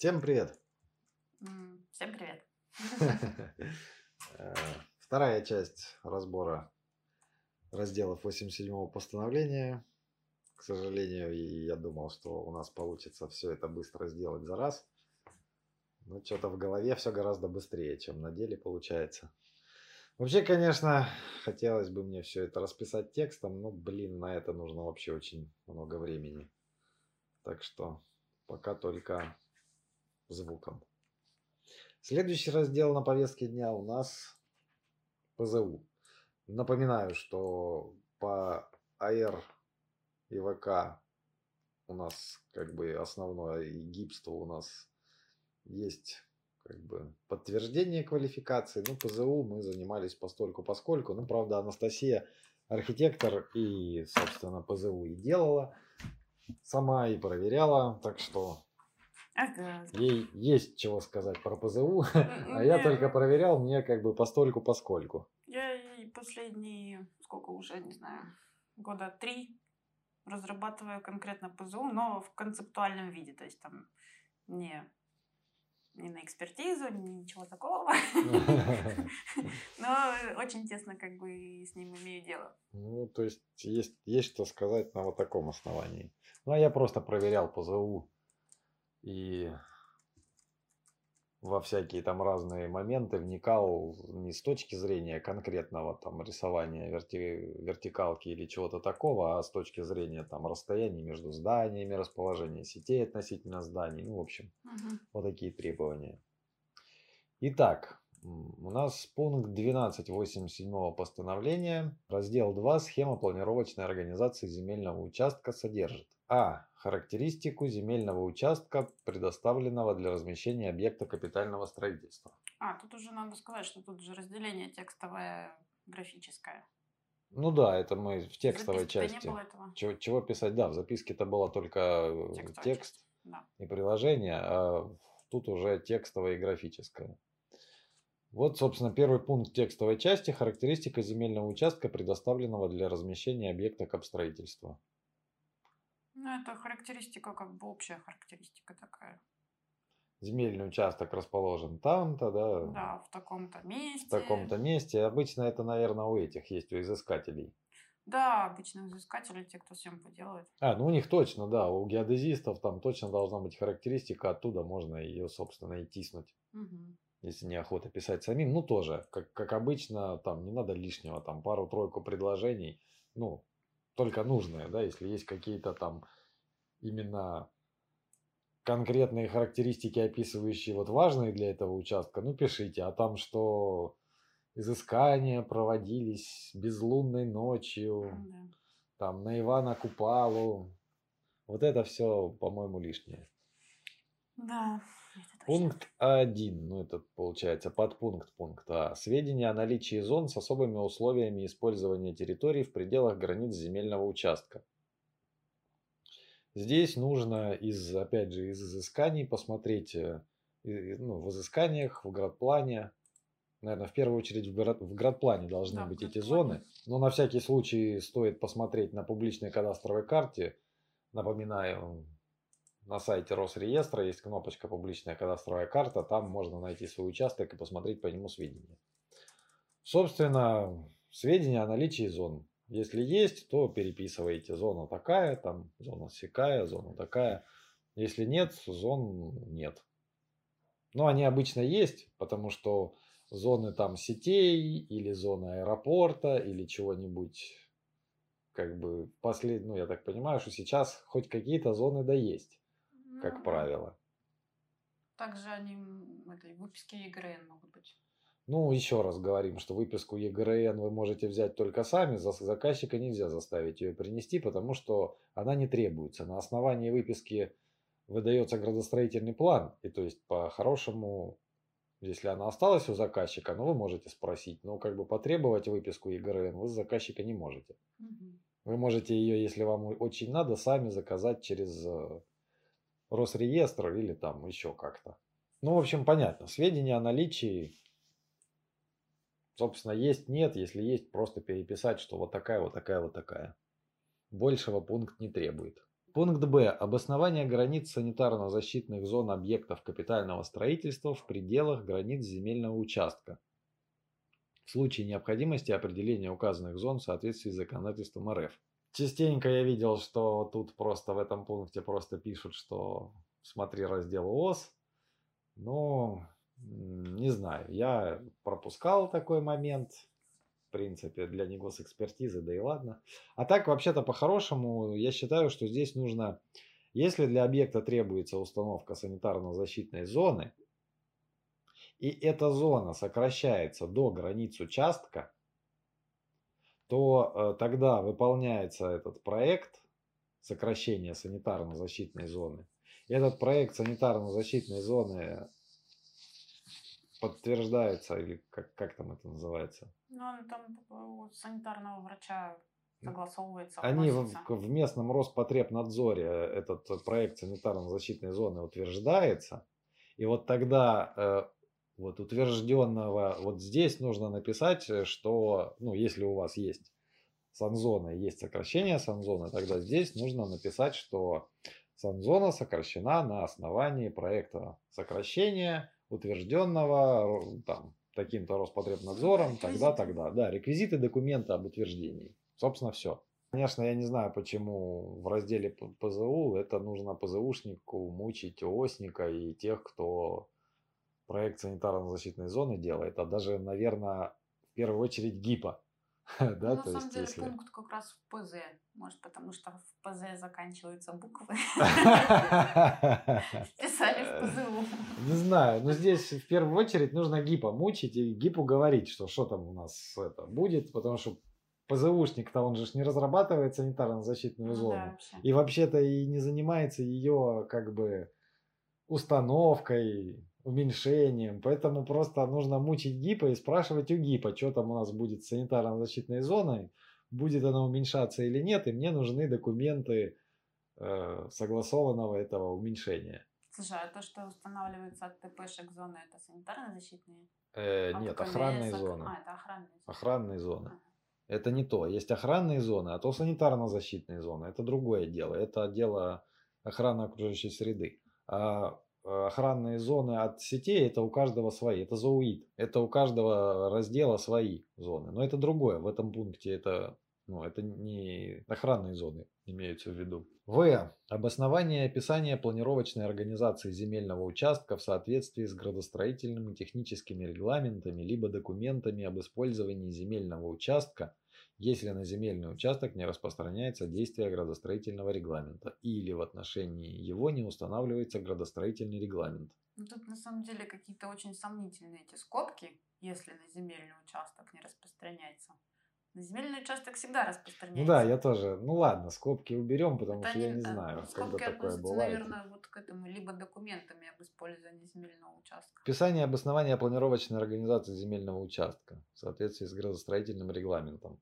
Всем привет! Всем привет. Э, Вторая часть разбора разделов 87-го постановления. К сожалению, я думал, что у нас получится все это быстро сделать за раз. Но что-то в голове все гораздо быстрее, чем на деле получается. Вообще, конечно, хотелось бы мне все это расписать текстом, но, блин, на это нужно вообще очень много времени. Так что пока только звуком. Следующий раздел на повестке дня у нас ПЗУ. Напоминаю, что по АР и ВК у нас как бы основное и гипство у нас есть как бы подтверждение квалификации. Ну, ПЗУ мы занимались постольку поскольку. Ну, правда, Анастасия архитектор и, собственно, ПЗУ и делала сама и проверяла. Так что Ага. ей есть чего сказать про ПЗУ. А я только проверял, мне как бы постольку поскольку. Я и последние, сколько уже, не знаю, года три разрабатываю конкретно ПЗУ, но в концептуальном виде, то есть там не, не на экспертизу, ничего такого. Но очень тесно как бы с ним имею дело. Ну, то есть есть, есть что сказать на вот таком основании. Ну, а я просто проверял ПЗУ и во всякие там разные моменты вникал не с точки зрения конкретного там рисования верти- вертикалки или чего-то такого, а с точки зрения там расстояния между зданиями, расположения сетей относительно зданий, ну, в общем, Мгм. вот такие требования. Итак, у нас пункт 12.87 постановления, раздел 2, схема планировочной организации земельного участка содержит. А. Характеристику земельного участка, предоставленного для размещения объекта капитального строительства. А, тут уже надо сказать, что тут же разделение текстовое, графическое. Ну да, это мы в текстовой части. не было этого. Чего, чего писать? Да, в записке-то было только э, Текстовая текст часть. Да. и приложение, а тут уже текстовое и графическое. Вот, собственно, первый пункт текстовой части – характеристика земельного участка, предоставленного для размещения объекта капстроительства. Ну, это характеристика, как бы общая характеристика такая. Земельный участок расположен там-то, да, Да, в таком-то месте. в таком-то месте. Обычно это, наверное, у этих есть, у изыскателей. Да, обычно изыскатели, те, кто съемку делает. А, ну у них точно, да, у геодезистов там точно должна быть характеристика, оттуда можно ее, собственно, и тиснуть. Мгм. если неохота писать самим, ну тоже, как, как обычно, там не надо лишнего, там пару-тройку предложений, ну, только нужные, да, если есть какие-то там именно конкретные характеристики, описывающие вот важные для этого участка, ну, пишите, а там, что изыскания проводились безлунной ночью, Да. там, на Ивана Купалу, вот это все, по-моему, лишнее. Да. Пункт 1, ну это получается подпункт пункта А. Сведения о наличии зон с особыми условиями использования территорий в пределах границ земельного участка. Здесь нужно из, опять же, из изысканий посмотреть, э, ну, в изысканиях, в градплане, наверное, в первую очередь в, город, в градплане должны Да, быть эти зоны. Но на всякий случай стоит посмотреть на публичной кадастровой карте. Напоминаю, на сайте Росреестра есть кнопочка «Публичная кадастровая карта». Там можно найти свой участок и посмотреть по нему сведения. Собственно, сведения о наличии зон. Если есть, то переписываете зона такая, там зона сякая, зона такая. Если нет, зон нет. Но они обычно есть, потому что зоны там сетей или зоны аэропорта или чего-нибудь как бы послед... ну я так понимаю, что сейчас хоть какие-то зоны да есть, как Ну, правило. Также они этой выписке ЕГРН могут быть. Ну, еще раз говорим, что выписку ЕГРН вы можете взять только сами, за- заказчика нельзя заставить ее принести, потому что она не требуется. На основании выписки выдается градостроительный план, и то есть по-хорошему, если она осталась у заказчика, ну вы можете спросить, но как бы потребовать выписку ЕГРН вы с заказчика не можете. Мгм. Вы можете ее, если вам очень надо, сами заказать через э, Росреестр или там еще как-то. Ну, в общем, понятно. Сведения о наличии, собственно, есть, нет. Если есть, просто переписать, что вот такая, вот такая, вот такая. Большего пункт не требует. Пункт Б. Обоснование границ санитарно-защитных зон объектов капитального строительства в пределах границ земельного участка. В случае необходимости определения указанных зон в соответствии с законодательством РФ. Частенько я видел, что тут просто в этом пункте просто пишут, что смотри раздел ОС. Но не знаю, я пропускал такой момент в принципе, для него с экспертизы, да и ладно. А так, вообще-то, по-хорошему, я считаю, что здесь нужно, если для объекта требуется установка санитарно-защитной зоны, и эта зона сокращается до границ участка, то э, тогда выполняется этот проект сокращения санитарно-защитной зоны. И этот проект санитарно-защитной зоны подтверждается, или как, как там это называется? Ну, он там у санитарного врача согласовывается. Они в, в местном Роспотребнадзоре э, этот проект санитарно-защитной зоны утверждается. И вот тогда э, вот утвержденного, вот здесь нужно написать, э, что, ну, если у вас есть санзона, есть сокращение санзоны, тогда здесь нужно написать, что санзона сокращена на основании проекта сокращения утвержденного там, таким-то Роспотребнадзором, тогда, тогда. Да, реквизиты документа об утверждении. Собственно, все. Конечно, я не знаю, почему в разделе ПЗУ это нужно ПЗУшнику мучить ОСника и тех, кто проект санитарно-защитной зоны делает, а даже, наверное, в первую очередь ГИПа. да, ну, на самом есть, деле если... пункт как раз в ПЗ. Может, потому что в ПЗ заканчиваются буквы. Писали в ПЗУ. Не знаю, но здесь в первую очередь нужно ГИПа мучить и ГИПу говорить, что что там у нас это будет, потому что ПЗУшник-то он же не разрабатывает санитарно-защитную ну зону. Да, вообще. И вообще-то и не занимается ее как бы установкой, уменьшением. Поэтому просто нужно мучить ГИПа и спрашивать у ГИПа, что там у нас будет с санитарно-защитной зоной, будет она уменьшаться или нет, и мне нужны документы э, согласованного этого уменьшения. Слушай, а то, что устанавливается от ТПшек зоны, это санитарно-защитные? Э, а нет, охранные сок... зоны. А, это охранные зоны. Охранные зоны. Ага. Это не то. Есть охранные зоны, а то санитарно-защитные зоны. Это другое дело. Это дело охраны окружающей среды. А охранные зоны от сетей, это у каждого свои. Это ЗОУИД. Это у каждого раздела свои зоны. Но это другое. В этом пункте это, ну, это не охранные зоны имеются в виду. В. Обоснование и описание планировочной организации земельного участка в соответствии с градостроительными техническими регламентами либо документами об использовании земельного участка если на земельный участок не распространяется действие градостроительного регламента или в отношении его не устанавливается градостроительный регламент. Ну, тут на самом деле какие-то очень сомнительные эти скобки, если на земельный участок не распространяется. На земельный участок всегда распространяется. Ну да, я тоже. Ну ладно, скобки уберем, потому Это что я не да, знаю, скобки когда такое бывает. наверное, вот к этому, либо документами об использовании земельного участка. Описание обоснования планировочной организации земельного участка в соответствии с градостроительным регламентом.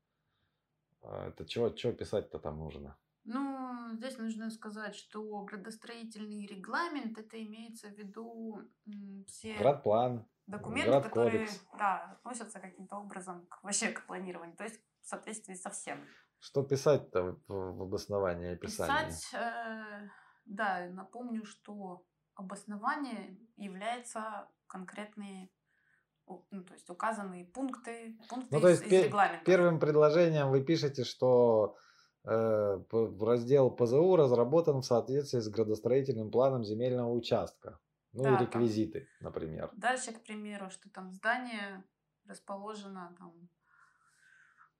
А это что писать-то там нужно? Ну, здесь нужно сказать, что градостроительный регламент, это имеется в виду все Градплан, документы, которые да, относятся каким-то образом к, вообще к планированию, то есть в соответствии со всем. Что писать-то в, в обосновании описания? Писать, э, да, напомню, что обоснование является конкретные ну, то есть указанные пункты, пункты ну, то есть из, из регламента. Первым предложением вы пишете, что э, раздел ПЗУ разработан в соответствии с градостроительным планом земельного участка. Ну да, и реквизиты, там, например. Дальше, к примеру, что там здание расположено там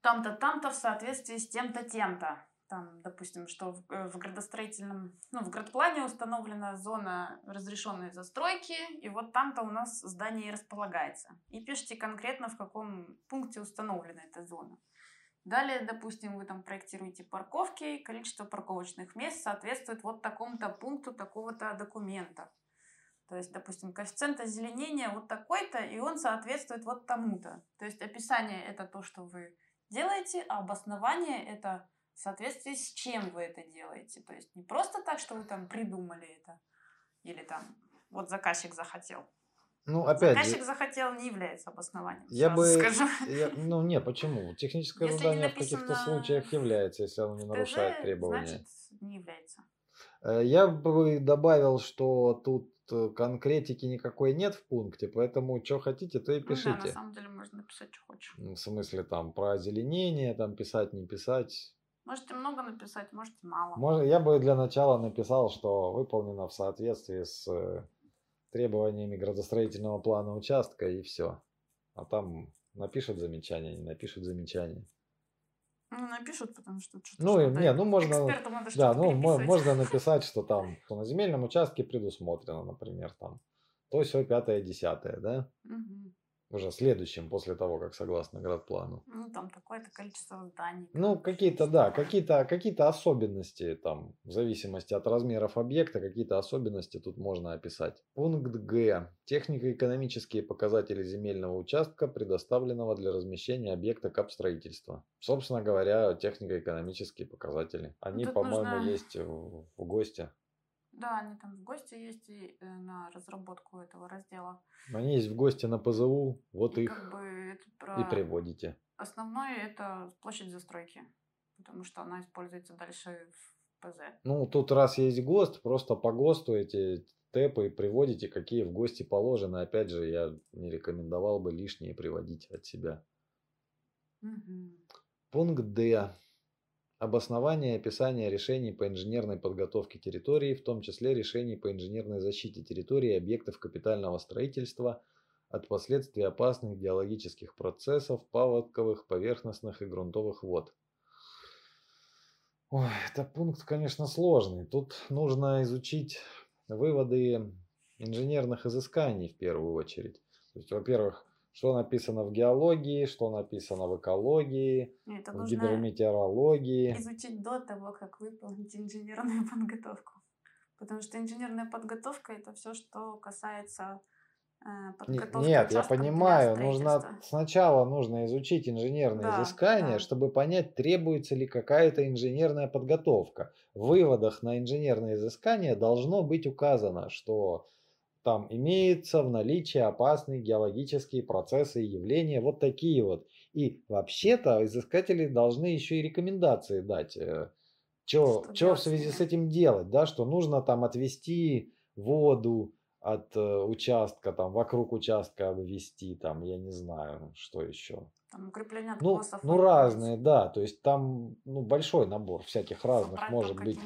там-то, там-то в соответствии с тем-то, тем-то там, допустим, что в, э, в градостроительном, ну, в градплане установлена зона разрешенной застройки, и вот там-то у нас здание и располагается. И пишите конкретно, в каком пункте установлена эта зона. Далее, допустим, вы там проектируете парковки, количество парковочных мест соответствует вот такому-то пункту такого-то документа. То есть, допустим, коэффициент озеленения вот такой-то, и он соответствует вот тому-то. То есть описание это то, что вы делаете, а обоснование это в соответствии с чем вы это делаете. То есть не просто так, что вы там придумали это, или там вот заказчик захотел. Ну, опять Заказчик же, захотел не является обоснованием. Я бы, скажу. Я, ну, не, почему? Техническое если задание в каких-то случаях является, если оно не нарушает требования. Значит, не является. Э, я бы добавил, что тут э, конкретики никакой нет в пункте, поэтому что хотите, то и Ну да, на пишите. самом деле можно написать, что хочешь. Ну, В смысле там про озеленение, там писать, не писать. Можете много написать, можете мало. Можно, я бы для начала написал, что выполнено в соответствии с э, требованиями градостроительного плана участка и все. А там напишут замечания, не напишут замечания. Ну, напишут, потому что что-то Ну, что-то не, ну, можно- надо Да, ну можно написать, что там что на земельном участке предусмотрено, например, там то все пятое, десятое, да? Мгм. Уже следующим после того, как согласно градплану. Ну, там такое-то количество зданий. Ну, какие-то, да, какие-то какие особенности там, в зависимости от размеров объекта, какие-то особенности тут можно описать. Пункт Г. Технико-экономические показатели земельного участка, предоставленного для размещения объекта капстроительства. Собственно говоря, технико-экономические показатели. Они, по-моему, нужно- есть в, в ГОСТе. Да, они там в гости есть и э, на разработку этого раздела. Они есть в ГОСТе на ПЗУ, вот И их как бы это и про... приводите. Основное это площадь застройки, потому что она используется дальше в ПЗ. Ну, тут раз есть ГОСТ, просто по ГОСТу эти тэпы приводите, какие в ГОСТе положены. Опять же, я не рекомендовал бы лишние приводить от себя. Мгм. Пункт Д. Обоснование и описание решений по инженерной подготовке территории, в том числе решений по инженерной защите территории и объектов капитального строительства от последствий опасных геологических процессов, паводковых, поверхностных и грунтовых вод. Ой, это пункт, конечно, сложный. Тут нужно изучить выводы инженерных изысканий в первую очередь. То есть, во-первых, что написано в геологии, что написано в экологии, Это в нужно гидрометеореологии. изучить до того, как выполнить инженерную подготовку. Потому что инженерная подготовка это все, что касается э, подготовки Нет, я понимаю, нужно сначала нужно изучить инженерные Да, изыскания, да. чтобы понять, требуется ли какая-то инженерная подготовка. В выводах на инженерные изыскания должно быть указано, что там имеется в наличии опасные геологические процессы и явления, вот такие вот. И вообще-то изыскатели должны еще и рекомендации дать. э, Что, в связи с этим делать, да, что нужно там отвести воду от э, участка, там вокруг участка обвести, там, я не знаю, что еще. Там укрепление Ну, откосов. ну выполнить, разные, да, то есть там ну, большой набор всяких разных собрать может быть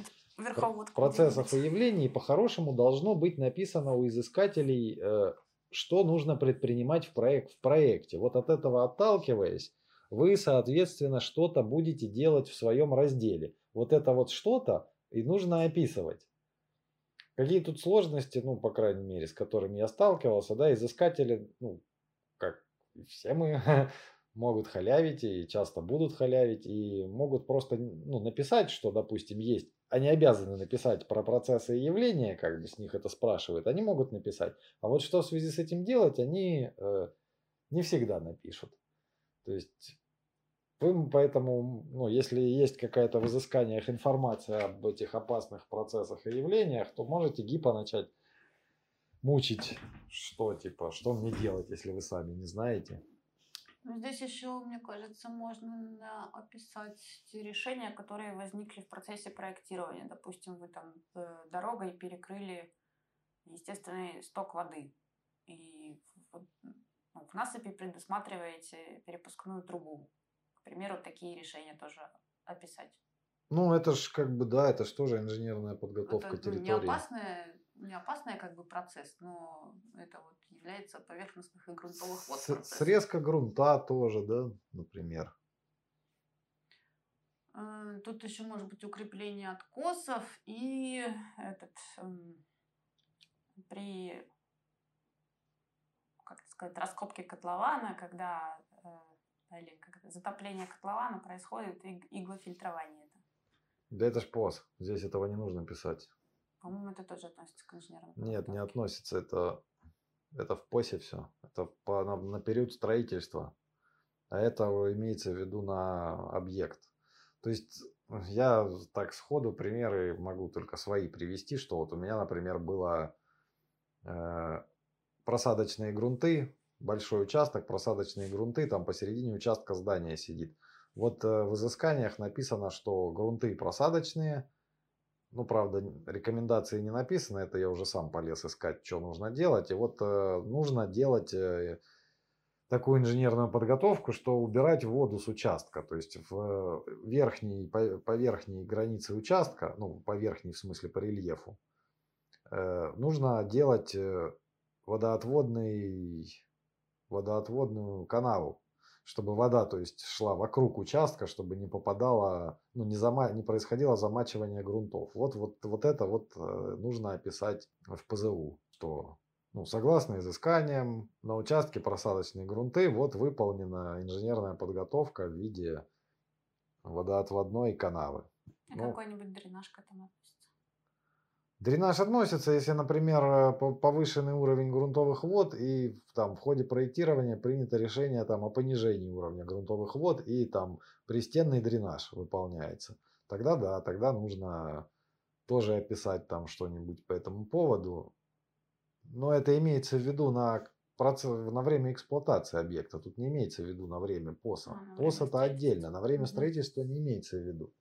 верховодку процессов и явлений, по-хорошему должно быть написано у изыскателей, э, что нужно предпринимать в, проект, в проекте. Вот от этого отталкиваясь, вы, соответственно, что-то будете делать в своем разделе. Вот это вот что-то и нужно описывать. Какие тут сложности, ну, по крайней мере, с которыми я сталкивался, да, изыскатели, ну, как и все мы, могут халявить и часто будут халявить, и могут просто, ну, написать, что, допустим, есть. Они обязаны написать про процессы и явления, как бы с них это спрашивают, они могут написать. А вот что в связи с этим делать, они э, не всегда напишут. То есть вы поэтому, ну, если есть какая-то в изысканиях информация об этих опасных процессах и явлениях, то можете ГИПа начать мучить, что типа, что мне делать, если вы сами не знаете. Ну, здесь еще, мне кажется, можно описать те решения, которые возникли в процессе проектирования. Допустим, вы там э, дорогой перекрыли естественный сток воды. И вот, ну, в насыпи предусматриваете перепускную трубу. К примеру, такие решения тоже описать. Ну, это ж как бы, да, это же тоже инженерная подготовка это ну, не территории. опасный, не опасный как бы процесс, но это вот является поверхностных и грунтовых вод С-. Срезка грунта тоже, да, например. Э, Тут еще может быть укрепление откосов и этот эм, при как сказать раскопке котлована, когда э, или как это, затопление котлована происходит иг- иглофильтрование. Да это ж ПОС, здесь этого не нужно писать. По-моему, это тоже относится к инженерной Нет, не относится, это, это в ПОСе все. Это по, на, на период строительства. А это имеется в виду на объект. То есть я так сходу примеры могу только свои привести, что вот у меня, например, было э, просадочные грунты, большой участок, просадочные грунты, там посередине участка здания сидит. Вот э, в изысканиях написано, что грунты просадочные, Ну, правда, рекомендации не написаны, это я уже сам полез искать, что нужно делать. И вот э, нужно делать э, такую инженерную подготовку, что убирать воду с участка. То есть в верхней, по, по верхней границе участка, ну, по верхней в смысле по рельефу, э, нужно делать э, водоотводный, водоотводную канаву чтобы вода, то есть шла вокруг участка, чтобы не попадала, ну не, зама, не происходило замачивание грунтов. Вот, вот, вот это вот э, нужно описать в ПЗУ, что ну, согласно изысканиям на участке просадочные грунты, вот выполнена инженерная подготовка в виде водоотводной канавы. А ну, какой-нибудь дренаж к этому Дренаж относится, если, например, э, повышенный уровень грунтовых вод и там в ходе проектирования принято решение там о понижении уровня грунтовых вод и там пристенный дренаж выполняется. Тогда да, тогда нужно тоже описать там что-нибудь по этому поводу. Но это имеется в виду на, процесс, на время эксплуатации объекта. Тут не имеется в виду на время ПОСа. Ага, ПОС это отдельно, на время строительства не имеется в виду.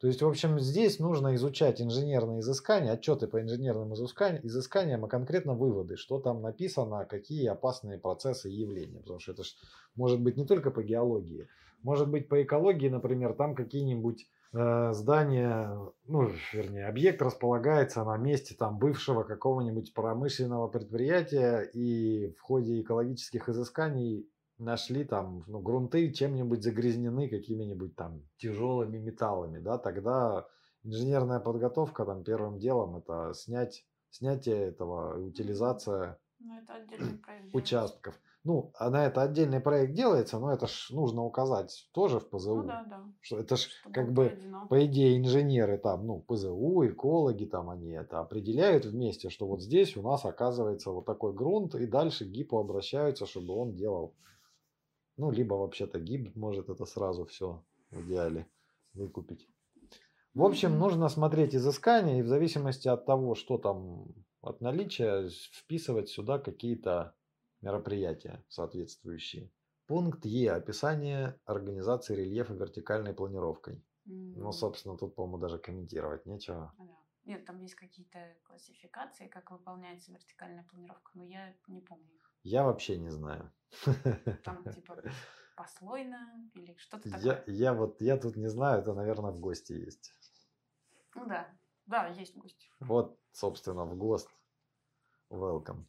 То есть, в общем, здесь нужно изучать инженерные изыскания, отчеты по инженерным изысканиям, а конкретно выводы, что там написано, какие опасные процессы и явления. Потому что это ж может быть не только по геологии, может быть по экологии, например, там какие-нибудь э, здания, ну, вернее, объект располагается на месте там бывшего какого-нибудь промышленного предприятия, и в ходе экологических изысканий нашли там ну, грунты чем-нибудь загрязнены какими-нибудь там тяжелыми металлами, да, тогда инженерная подготовка там первым делом это снять, снятие этого, утилизация ну, это участков. Ну, а на это отдельный проект делается, но это ж нужно указать тоже в ПЗУ. Ну, да, да. Что это ж Чтобы как бы, по идее, инженеры там, ну, ПЗУ, экологи там, они это определяют вместе, что вот здесь у нас оказывается вот такой грунт, и дальше ГИПу обращаются, чтобы он делал ну, либо вообще-то гиб может это сразу все в идеале выкупить. В общем, нужно смотреть изыскания и в зависимости от того, что там от наличия, вписывать сюда какие-то мероприятия соответствующие. Пункт Е. Описание организации рельефа вертикальной планировкой. Mm. Ну, собственно, тут, по-моему, даже комментировать нечего. Да. Нет, там есть какие-то классификации, как выполняется вертикальная планировка, но я не помню их. Я вообще не знаю. Там типа послойно или что-то такое. Я, я вот, я тут не знаю, это, наверное, в гости есть. Ну да, да, есть гости. Вот, собственно, в ГОСТ. Welcome.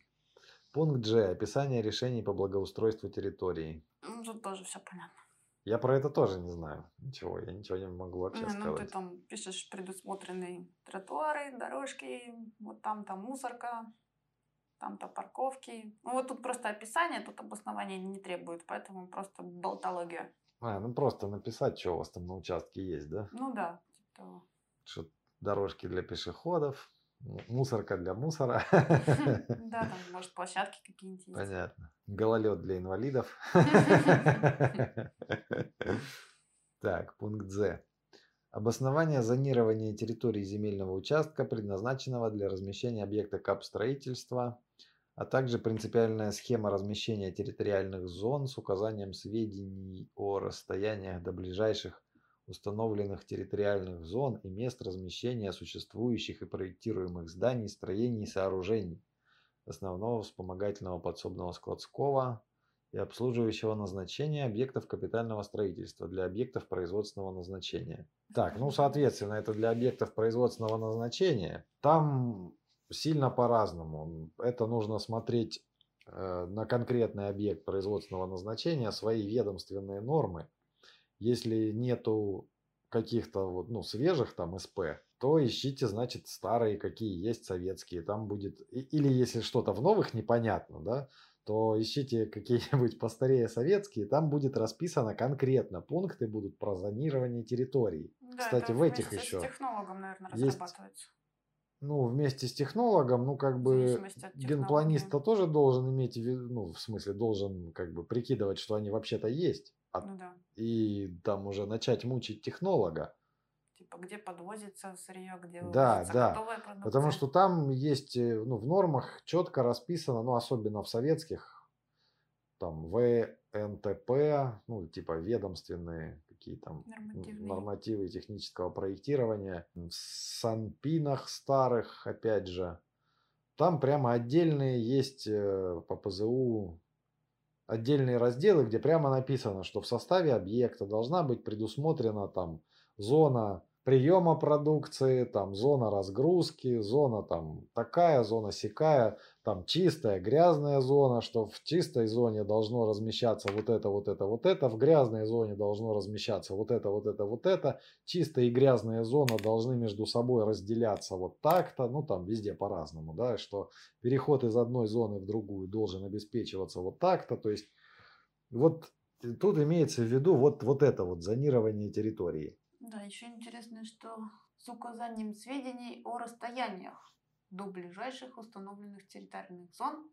Пункт G. Описание решений по благоустройству территории. Ну, тут тоже все понятно. Я про это тоже не знаю ничего. Я ничего не могу вообще ну, сказать. Ну, ты там пишешь предусмотренные тротуары, дорожки, вот там там мусорка, там-то парковки. Ну вот тут просто описание, тут обоснования не требует, поэтому просто болтология. А, ну просто написать, что у вас там на участке есть, да? Ну да, типа того. Что дорожки для пешеходов, мусорка для мусора. Да, там, может, площадки какие-нибудь есть. Понятно. Гололед для инвалидов. Так, пункт З. Обоснование зонирования территории земельного участка, предназначенного для размещения объекта капстроительства, а также принципиальная схема размещения территориальных зон с указанием сведений о расстояниях до ближайших установленных территориальных зон и мест размещения существующих и проектируемых зданий, строений и сооружений, основного вспомогательного подсобного складского, и обслуживающего назначения объектов капитального строительства для объектов производственного назначения. Так, ну, соответственно, это для объектов производственного назначения. Там сильно по-разному. Это нужно смотреть э, на конкретный объект производственного назначения, свои ведомственные нормы. Если нету каких-то вот, ну, свежих там СП, то ищите, значит, старые, какие есть советские. Там будет... Или если что-то в новых непонятно, да, то ищите какие-нибудь постарее советские, там будет расписано конкретно, пункты будут про зонирование территорий. Да, Кстати, в этих еще... с технологом, наверное, есть, разрабатывается. Ну, вместе с технологом, ну, как бы, генпланист-то тоже должен иметь, ну, в смысле, должен, как бы, прикидывать, что они вообще-то есть. А, ну, да. И там уже начать мучить технолога. Типа, где подвозится сырье, где да, да. Потому что там есть, э, ну, в нормах четко расписано, ну, особенно в советских, там, ВНТП, ну, типа ведомственные какие там Нормативные. нормативы технического проектирования. В санпинах старых, опять же, там прямо отдельные есть э, по ПЗУ отдельные разделы, где прямо написано, что в составе объекта должна быть предусмотрена там зона приема продукции, там зона разгрузки, зона там такая, зона сякая, там чистая, грязная зона, что в чистой зоне должно размещаться вот это, вот это, вот это, в грязной зоне должно размещаться вот это, вот это, вот это, чистая и грязная зона должны между собой разделяться вот так-то, ну там везде по-разному, да, что переход из одной зоны в другую должен обеспечиваться вот так-то, то есть вот тут имеется в виду вот, вот это вот зонирование территории. Да, еще интересно, что с указанием сведений о расстояниях до ближайших установленных территориальных зон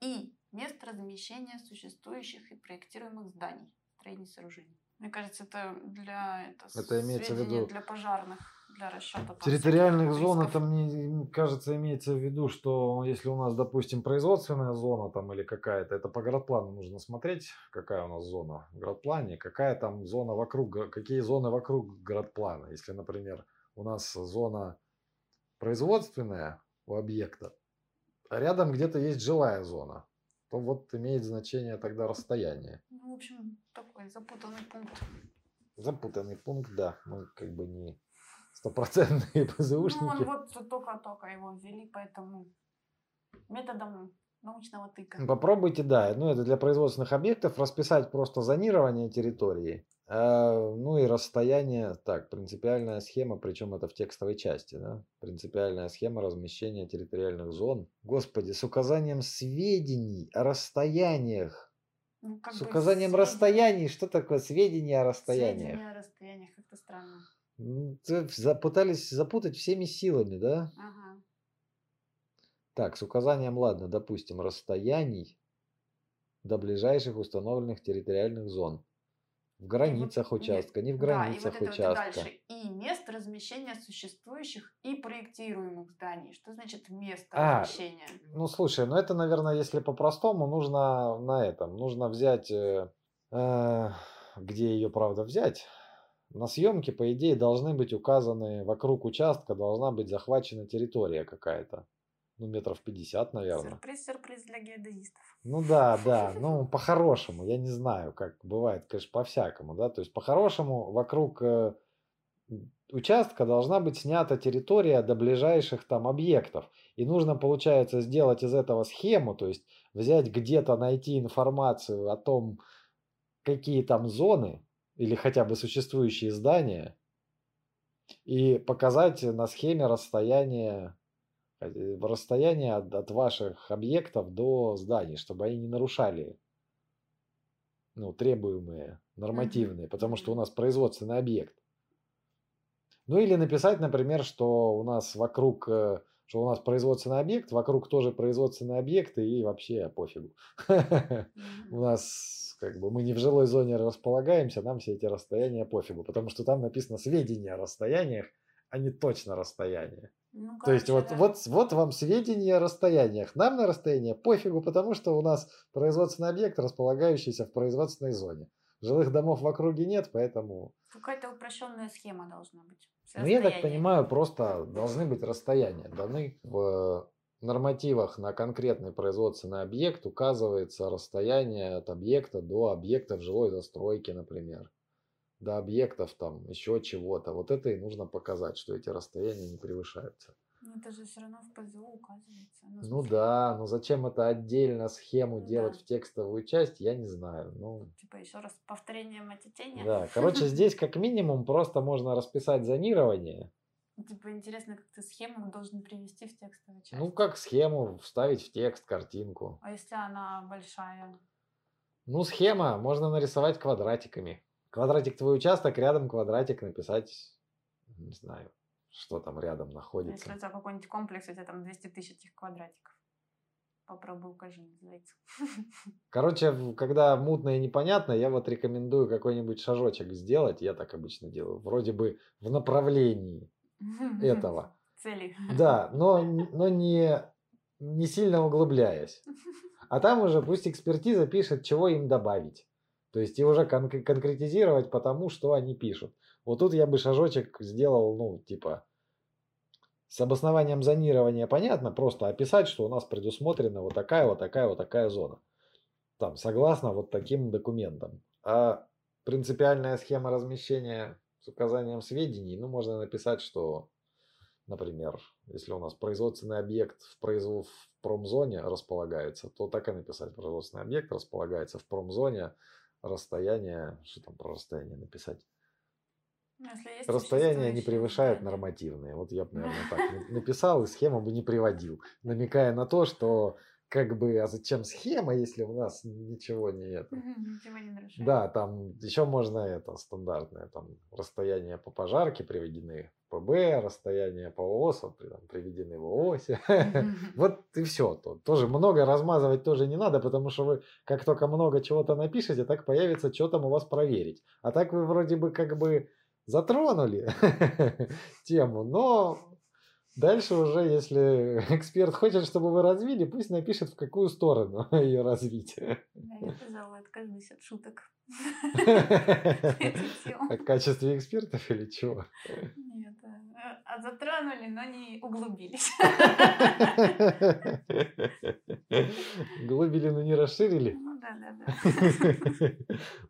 и мест размещения существующих и проектируемых зданий, строений сооружений. Мне кажется, это для это, Это имеется в виду- для пожарных, для расчета Территориальных зон, рисков. это мне кажется, имеется в виду, что если у нас, допустим, производственная зона там или какая-то, это по градплану нужно смотреть, какая у нас зона в градплане, какая там зона вокруг, какие зоны вокруг градплана. Если, например, у нас зона производственная у объекта, а рядом где-то есть жилая зона, то вот имеет значение тогда расстояние. Ну, в общем, такой запутанный пункт. Запутанный пункт, да, мы как бы не стопроцентные Ну, он ПЗУшники. вот только-только его ввели, поэтому методом научного тыка. Ну, Попробуйте, да, ну это для производственных объектов расписать просто зонирование территории, а, ну и расстояние, так, принципиальная схема, причем это в текстовой части, да, принципиальная схема размещения территориальных зон. Господи, с указанием сведений о расстояниях, Ну, как с указанием сведения- расстояний, что такое сведения о расстояниях? Сведения о расстояниях, как-то странно. За- Пытались запутать всеми силами, да? Ага. Так, с указанием, ладно, допустим, расстояний до ближайших установленных территориальных зон. В границах нет, участка, не в Да, и границах вот это вот участка. дальше. И мест размещения существующих и проектируемых зданий. Что значит место А, размещения? Ну, слушай, ну это, наверное, если по-простому, нужно на этом, нужно взять, э, э, где ее, правда, взять. На съемке, по идее, должны быть указаны, вокруг участка должна быть захвачена территория какая-то. Ну, метров 50, наверное. Сюрприз, сюрприз для геодезистов. Ну да, да, ну по-хорошему, я не знаю, как бывает, конечно, по-всякому, да, то есть по-хорошему вокруг э, участка должна быть снята территория до ближайших там объектов. И нужно, получается, сделать из этого схему, то есть взять где-то, найти информацию о том, какие там зоны или хотя бы существующие здания, и показать на схеме расстояние э, расстояние от, от ваших объектов до зданий, чтобы они не нарушали ну, требуемые, нормативные, потому что у нас производственный объект. Ну или написать, например, что у нас вокруг, э, что у нас производственный объект, вокруг тоже производственные объекты и вообще пофигу. У нас как бы мы не в жилой зоне располагаемся, нам все эти расстояния пофигу, потому что там написано сведения о расстояниях, а не точно расстояние. Ну, То есть вот, короче, да. вот, вот вам сведения о расстояниях. Нам на расстояние пофигу, потому что у нас производственный объект, располагающийся в производственной зоне. Жилых домов в округе нет, поэтому... Какая-то упрощенная схема должна быть. Ну, я так понимаю, просто должны быть расстояния. Даны в нормативах на конкретный производственный объект указывается расстояние от объекта до объектов жилой застройки, например. До объектов там еще чего-то. Вот это и нужно показать, что эти расстояния не превышаются. Ну, это же все равно в ПЗУ указывается. в Ну смысле, да, но зачем это отдельно схему Ну делать да. в текстовую часть, я не знаю. Ну, Типа еще раз повторение матитения. да. Короче, здесь как минимум просто можно расписать зонирование. Типа интересно, как ты схему должен привести в текстовую часть. Ну, как схему вставить в текст, картинку. А если она большая? Ну, схема можно нарисовать квадратиками. Квадратик твой участок, рядом квадратик написать, не знаю, что там рядом Если находится. у тебя какой-нибудь комплекс, у тебя там 200 тысяч этих квадратиков. Попробуй укажи, называется. Короче, когда мутно и непонятно, я вот рекомендую какой-нибудь шажочек сделать. Я так обычно делаю. Вроде бы в направлении этого. Цели. Да, но, но не, не сильно углубляясь. А там уже пусть экспертиза пишет, чего им добавить. То есть и уже кон- конкретизировать по тому, что они пишут. Вот тут я бы шажочек сделал, ну, типа, с обоснованием зонирования понятно, просто описать, что у нас предусмотрена вот такая, вот такая, вот такая зона. Там, согласно вот таким документам. А принципиальная схема размещения с указанием сведений, ну, можно написать, что, например, если у нас производственный объект в, производ... в промзоне располагается, то так и написать. Производственный объект располагается в промзоне, расстояние, что там про расстояние написать? Ну, Расстояние не превышает нормативные. Вот я бы, наверное, так на- написал и схему бы не приводил, намекая на то, что как бы, а зачем схема, если у нас ничего не это. Ничего не нарушает. Да, там еще можно это стандартное, там расстояние по пожарке приведены в ПБ, расстояние по ООСу при- там, приведены в ООСе. Вот и все. Тоже много размазывать тоже не надо, потому что вы как только много чего-то напишете, так появится, что там у вас проверить. А так вы вроде бы как бы затронули тему, но дальше уже, если эксперт хочет, чтобы вы развили, пусть напишет, в какую сторону ее развить. Да, Я сказала, откажусь от шуток. В качестве экспертов или чего? Нет, а, а затронули, но не углубились. Глубили, но не расширили. Ну да, да, да.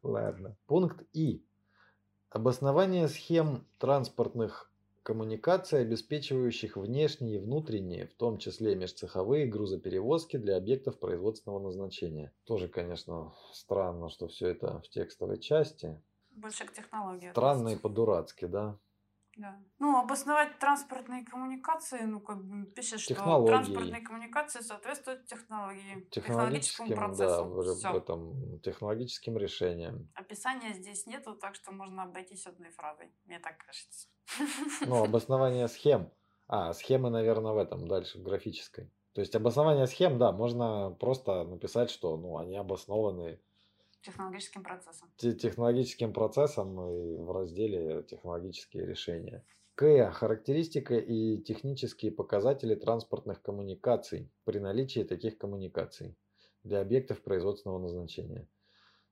Ладно. Пункт И. Обоснование схем транспортных коммуникаций, обеспечивающих внешние и внутренние, в том числе межцеховые грузоперевозки для объектов производственного назначения. Тоже, конечно, странно, что все это в текстовой части. Больше к технологии. Странно и по-дурацки, да? Да. Ну, обосновать транспортные коммуникации, ну, как бы пишешь, что Технологии. транспортные коммуникации соответствуют технологии, технологическому Технологическим, да, процессу. в, в этом технологическим решением. Описания здесь нету, так что можно обойтись одной фразой. Мне так кажется. Ну, обоснование схем. А, схемы, наверное, в этом, дальше, в графической. То есть обоснование схем, да, можно просто написать, что ну, они обоснованы Технологическим процессом. те- технологическим процессом и в разделе технологические решения. К. Характеристика и технические показатели транспортных коммуникаций при наличии таких коммуникаций для объектов производственного назначения.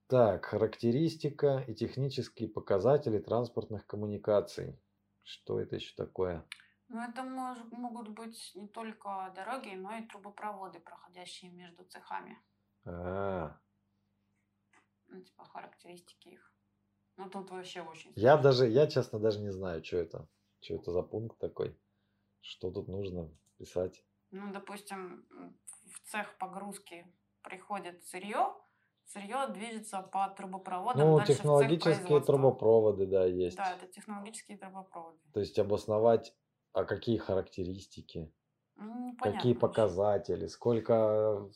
Так, характеристика и технические показатели транспортных коммуникаций. Что это еще такое? Ну, это мож- могут быть не только дороги, но и трубопроводы, проходящие между цехами. А, Ну, типа характеристики их. Ну, тут вообще очень я сложно. даже, я честно даже не знаю, что это. Что это за пункт такой? Что тут нужно писать? Ну, допустим, в цех погрузки приходит сырье, сырье движется по трубопроводам Ну, дальше технологические трубопроводы, да, есть. Да, это технологические трубопроводы. То есть обосновать, а какие характеристики, Ну, какие показатели, сколько...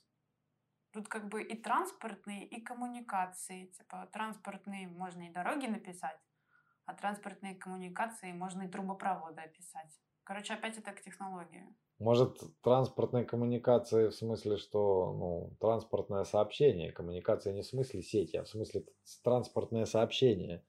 Тут как бы и транспортные, и коммуникации. Типа транспортные можно и дороги написать, а транспортные коммуникации можно и трубопроводы описать. Короче, опять это к технологии. Может, транспортные коммуникации в смысле, что, ну, транспортное сообщение, коммуникация не в смысле сети, а в смысле транспортное сообщение.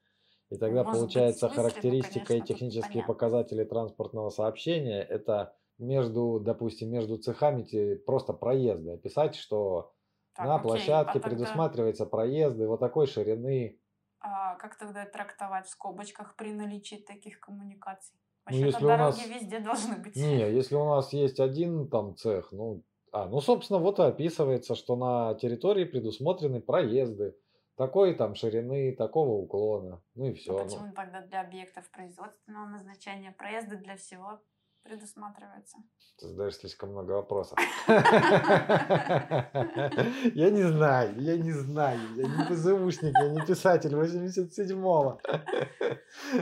И тогда Может быть, получается смысле, но, характеристика и конечно, тут технические показатели транспортного сообщения это между, допустим, между цехами просто проезды. Описать, что Так, на окей, площадке а тогда, предусматривается проезды вот такой ширины. а, как тогда трактовать в скобочках при наличии таких коммуникаций? Ну, Вообще-то если у нас- везде должны быть. Не, если у нас есть один там цех, ну, а, ну, собственно, вот и описывается, что на территории предусмотрены проезды такой там ширины, такого уклона, ну и А все. почему тогда для объектов производственного назначения проезды для всего предусматриваются? ты задаешь слишком много вопросов. Я не знаю, я не знаю, я не ПЗУшник, я не писатель 87-го.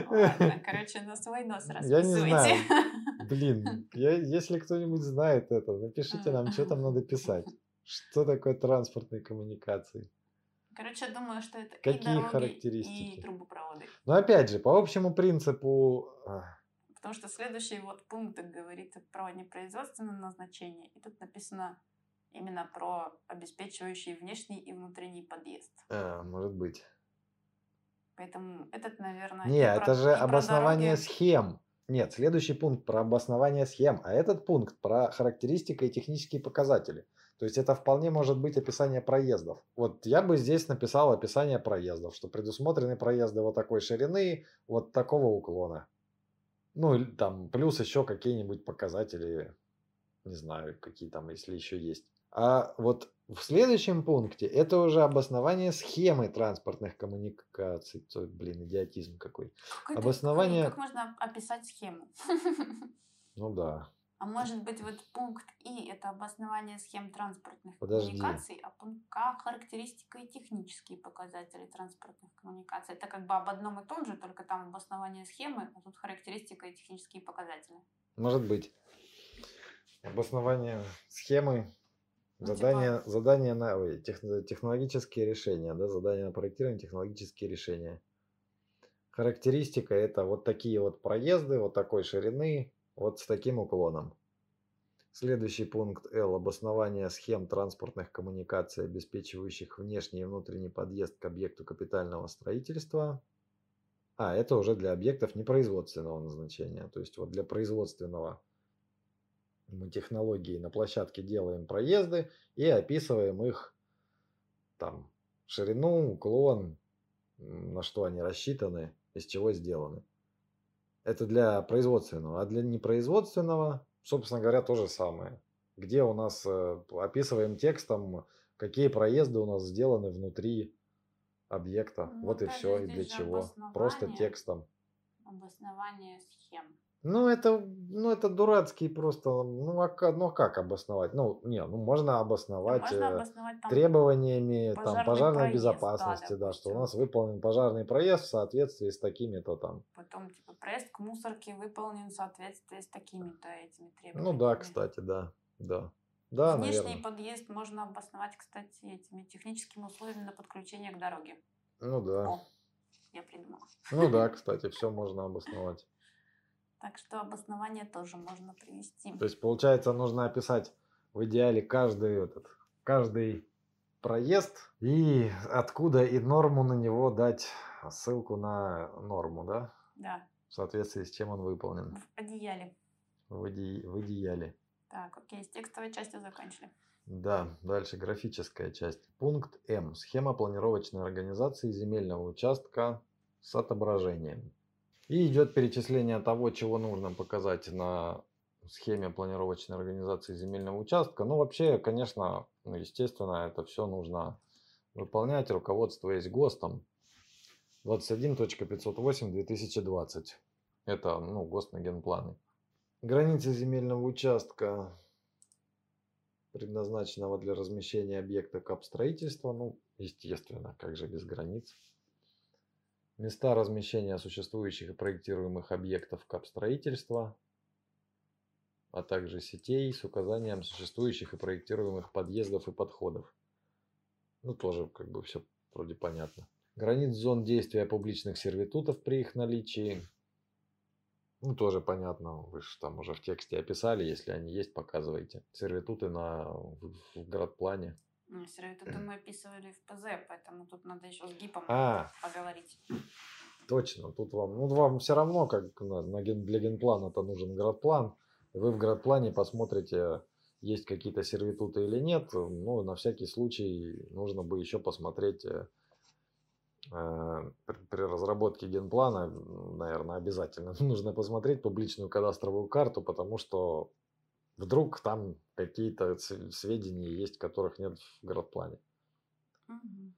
Ладно, короче, на свой нос Я не знаю. Блин, если кто-нибудь знает это, напишите нам, что там надо писать. Что такое транспортные коммуникации? Короче, я думаю, что это Какие и дороги, характеристики? и трубопроводы. Но опять же, по общему принципу, Потому что следующий вот пункт говорит про непроизводственное назначение. И тут написано именно про обеспечивающий внешний и внутренний подъезд. а, может быть. Поэтому этот, наверное, Не, это про- же про обоснование дороги. схем. Нет, следующий пункт про обоснование схем, а этот пункт про характеристика и технические показатели. То есть это вполне может быть описание проездов. Вот я бы здесь написал описание проездов, что предусмотрены проезды вот такой ширины, вот такого уклона. Ну, там плюс еще какие-нибудь показатели, не знаю, какие там, если еще есть. А вот в следующем пункте это уже обоснование схемы транспортных коммуникаций. Ой, блин, идиотизм какой. Какой-то- Обоснование- Как можно описать схему? Ну да. А может быть, вот пункт И – это обоснование схем транспортных Подожди. коммуникаций, а пункт К – характеристика и технические показатели транспортных коммуникаций. Это как бы об одном и том же, только там обоснование схемы, а тут характеристика и технические показатели. Может быть. Обоснование схемы, Ну, задание, задание на ой, тех- технологические решения, да, задание на проектирование, технологические решения. Характеристика это вот такие вот проезды, вот такой ширины, вот с таким уклоном. Следующий пункт Л. Обоснование схем транспортных коммуникаций, обеспечивающих внешний и внутренний подъезд к объекту капитального строительства. А, это уже для объектов непроизводственного назначения. То есть вот для производственного мы технологии на площадке делаем проезды и описываем их там ширину, уклон, на что они рассчитаны, из чего сделаны. Это для производственного. А для непроизводственного, собственно говоря, то же самое. Где у нас э, описываем текстом, какие проезды у нас сделаны внутри объекта. Ну, вот и все, и для чего. Просто текстом. Обоснование схем. Ну, это, ну, это дурацкий просто, ну, а ка- ну, а как обосновать? Ну, не, ну, можно обосновать Можно э, обосновать там требованиями там, пожарной проезд, да, безопасности, да, что у нас выполнен пожарный проезд в соответствии с такими-то там. Потом, типа, проезд к мусорке выполнен в соответствии с такими-то этими Ну требованиями. да, кстати, да, да. Да, Внешний наверное. подъезд можно обосновать, кстати, этими техническими условиями на подключение к дороге. Ну да. О, я придумала. Ну да, кстати, все можно обосновать. Так что обоснование тоже можно привести. То есть, получается, нужно описать в идеале каждый этот, каждый проезд и откуда и норму на него дать ссылку на норму, да? Да, В соответствии с чем он выполнен. в одеяле. В, иде- в идеале. Так, окей, с текстовой частью закончили. Да, дальше графическая часть. Пункт М. Схема планировочной организации земельного участка с отображением. И идет перечисление того, чего нужно показать на схеме планировочной организации земельного участка. Ну, вообще, конечно, ну, естественно, это все нужно выполнять, руководствуясь ГОСТом 21.508-2020. Это, ну, ГОСТ на генпланы. Границы земельного участка предназначенного для размещения объекта капстроительства, ну, естественно, как же без границ. Места размещения существующих и проектируемых объектов капстроительства, а также сетей с указанием существующих и проектируемых подъездов и подходов. Ну, тоже как бы все вроде понятно. Границ зон действия публичных сервитутов при их наличии. Ну, тоже понятно, вы же там уже в тексте описали, если они есть, показывайте. Сервитуты на, в, в градплане. Ну, сервитуты мы описывали в ПЗ, поэтому тут надо еще с ГИПом А. поговорить. Точно, тут вам, ну, вам все равно, как на, на ген- для генплана-то нужен градплан. Вы в градплане посмотрите, есть какие-то сервитуты или нет. Ну, на всякий случай нужно бы еще посмотреть э, э, при разработке генплана, наверное, обязательно нужно посмотреть публичную кадастровую карту, потому что вдруг там какие-то сведения есть, которых нет в градплане. Мгм.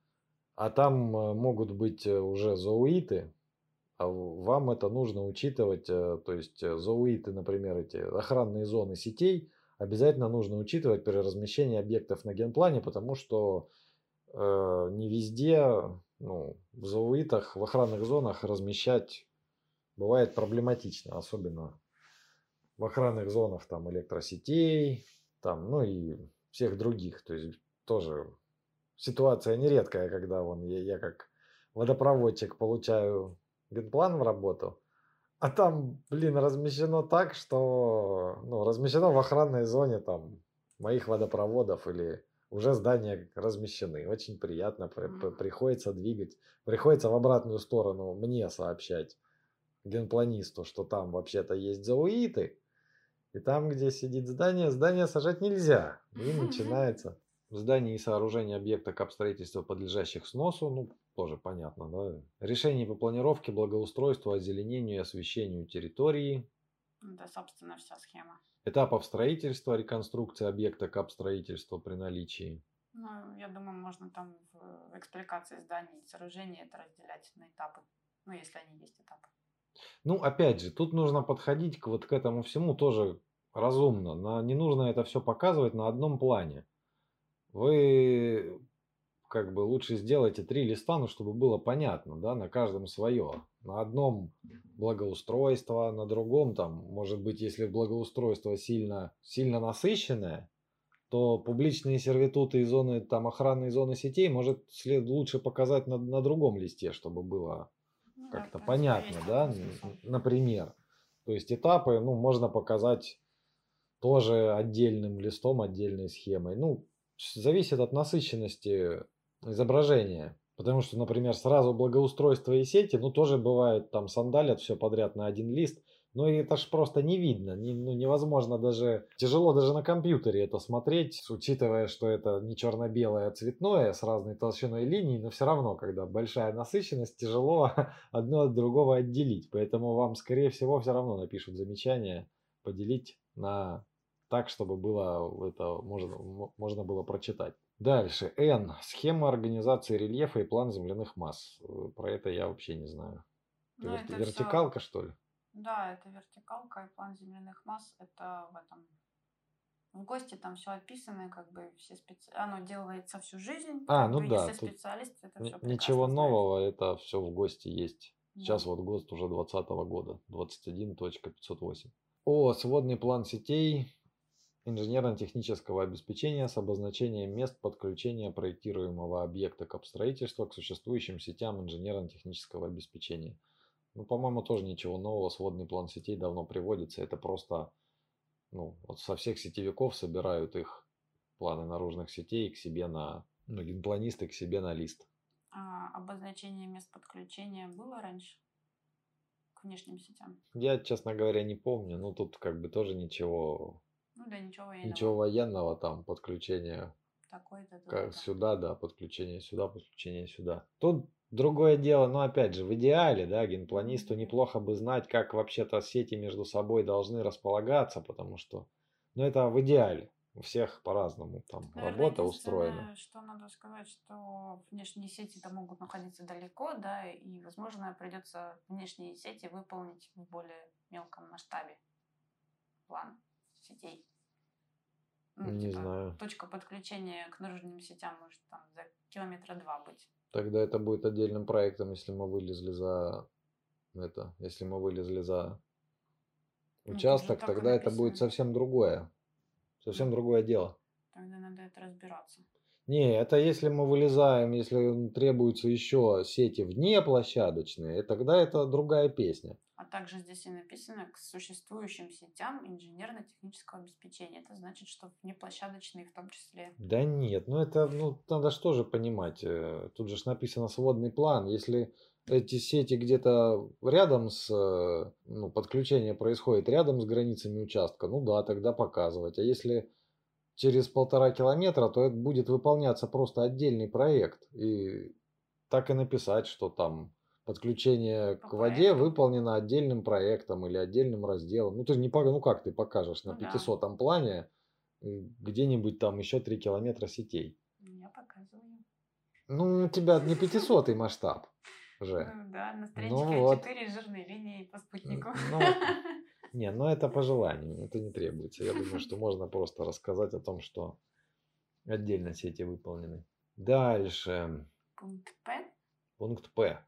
А там э, могут быть э, уже зоуиты, а вам это нужно учитывать, э, то есть зоуиты, например, эти охранные зоны сетей, обязательно нужно учитывать при размещении объектов на генплане, потому что э, не везде, ну, в зоуитах, в охранных зонах размещать бывает проблематично, особенно в охранных зонах там электросетей, там, ну и всех других. То есть тоже ситуация нередкая, когда вон я, я как водопроводчик получаю генплан в работу, а там, блин, размещено так, что, ну, размещено в охранной зоне там моих водопроводов или уже здания размещены. Очень приятно, при- приходится двигать, приходится в обратную сторону мне сообщать генпланисту, что там вообще-то есть зауиты, И там, где сидит здание, здание сажать нельзя. И начинается в здании и сооружении объекта капстроительства, подлежащих сносу, ну, тоже понятно, да. Решение по планировке, благоустройству, озеленению и освещению территории. Да, собственно, вся схема. Этапов строительства, реконструкции объекта капстроительства при наличии. Ну, я думаю, можно там в экспликации зданий и сооружений это разделять на этапы. Ну, если они есть этапы. Ну, опять же, тут нужно подходить к вот к этому всему тоже разумно. На, не нужно это все показывать на одном плане. Вы как бы лучше сделайте три листа, ну, чтобы было понятно, да, на каждом свое. На одном благоустройство, на другом там, может быть, если благоустройство сильно, сильно насыщенное, то публичные сервитуты и зоны, там, охранные зоны сетей может след лучше показать на, на другом листе, чтобы было как-то да, понятно, да, например. То есть этапы, ну, можно показать тоже отдельным листом, отдельной схемой. Ну, зависит от насыщенности изображения. Потому что, например, сразу благоустройство и сети, ну, тоже бывает, там сандалят все подряд на один лист. Ну, и это ж просто не видно, не, ну, невозможно даже, тяжело даже на компьютере это смотреть, учитывая, что это не черно-белое, а цветное, с разной толщиной линий, но все равно, когда большая насыщенность, тяжело одно от другого отделить. Поэтому вам, скорее всего, все равно напишут замечание поделить на так, чтобы было это можно, можно было прочитать. Дальше. N. Схема организации рельефа и план земляных масс. Э, про это я вообще не знаю. Ну, Вер- вертикалка, все... что ли? Да, это вертикалка и план земляных масс. Это в этом в гости там все описано, как бы все специ... оно делается всю жизнь. А, ну да. Если специалист, это все Ничего нового, это все в гости есть. Сейчас да. вот ГОСТ уже 2020 года, 21.508. О, сводный план сетей инженерно-технического обеспечения с обозначением мест подключения проектируемого объекта капстроительства к существующим сетям инженерно-технического обеспечения. Ну, по-моему, тоже ничего нового. Сводный план сетей давно приводится. Это просто ну, вот со всех сетевиков собирают их планы наружных сетей к себе на, ну, генпланисты к себе на лист. А обозначение мест подключения было раньше к внешним сетям? Я, честно говоря, не помню. Ну, тут как бы тоже ничего ну да, ничего военного. Ничего военного там, подключение Такой-то как сюда, да, подключение сюда, подключение сюда. Тут другое дело, но опять же, в идеале, да, генпланисту неплохо бы знать, как вообще-то сети между собой должны располагаться, потому что, ну это в идеале. У всех по-разному там Наверное, работа устроена. Что надо сказать, что внешние сети-то могут находиться далеко, да, и, возможно, придется внешние сети выполнить в более мелком масштабе план сетей. Ну, не типа, знаю. Точка подключения к наружным сетям может там за километра два быть. Тогда это будет отдельным проектом, если мы вылезли за это, если мы вылезли за ну, участок, тогда это будет совсем другое. Совсем другое дело. Тогда надо это разбираться. Не, это если мы вылезаем, если требуются еще сети вне площадочные, тогда это другая песня. А также здесь и написано к существующим сетям инженерно-технического обеспечения. Это значит, что внеплощадочные в том числе. Да нет, ну это ну, надо же понимать. Э, тут же написано сводный план. Если эти сети где-то рядом с, э, ну, подключение происходит рядом с границами участка, ну да, тогда показывать. А если через полтора километра, то это будет выполняться просто отдельный проект. И так и написать, что там подключение По к воде выполнено отдельным проектом или отдельным разделом. Ну, ты же не ну как ты покажешь на ну, 500 да. плане э, где-нибудь там еще 3 километра сетей. Я показываю. Ну, у тебя не 500 масштаб же. Ну, да, на страничке ну, вот. 4 жирные линии по спутнику. Ну, не, ну это по желанию, это не требуется. Я думаю, что можно просто рассказать о том, что отдельно сети выполнены. Дальше. Пункт П. Пункт П.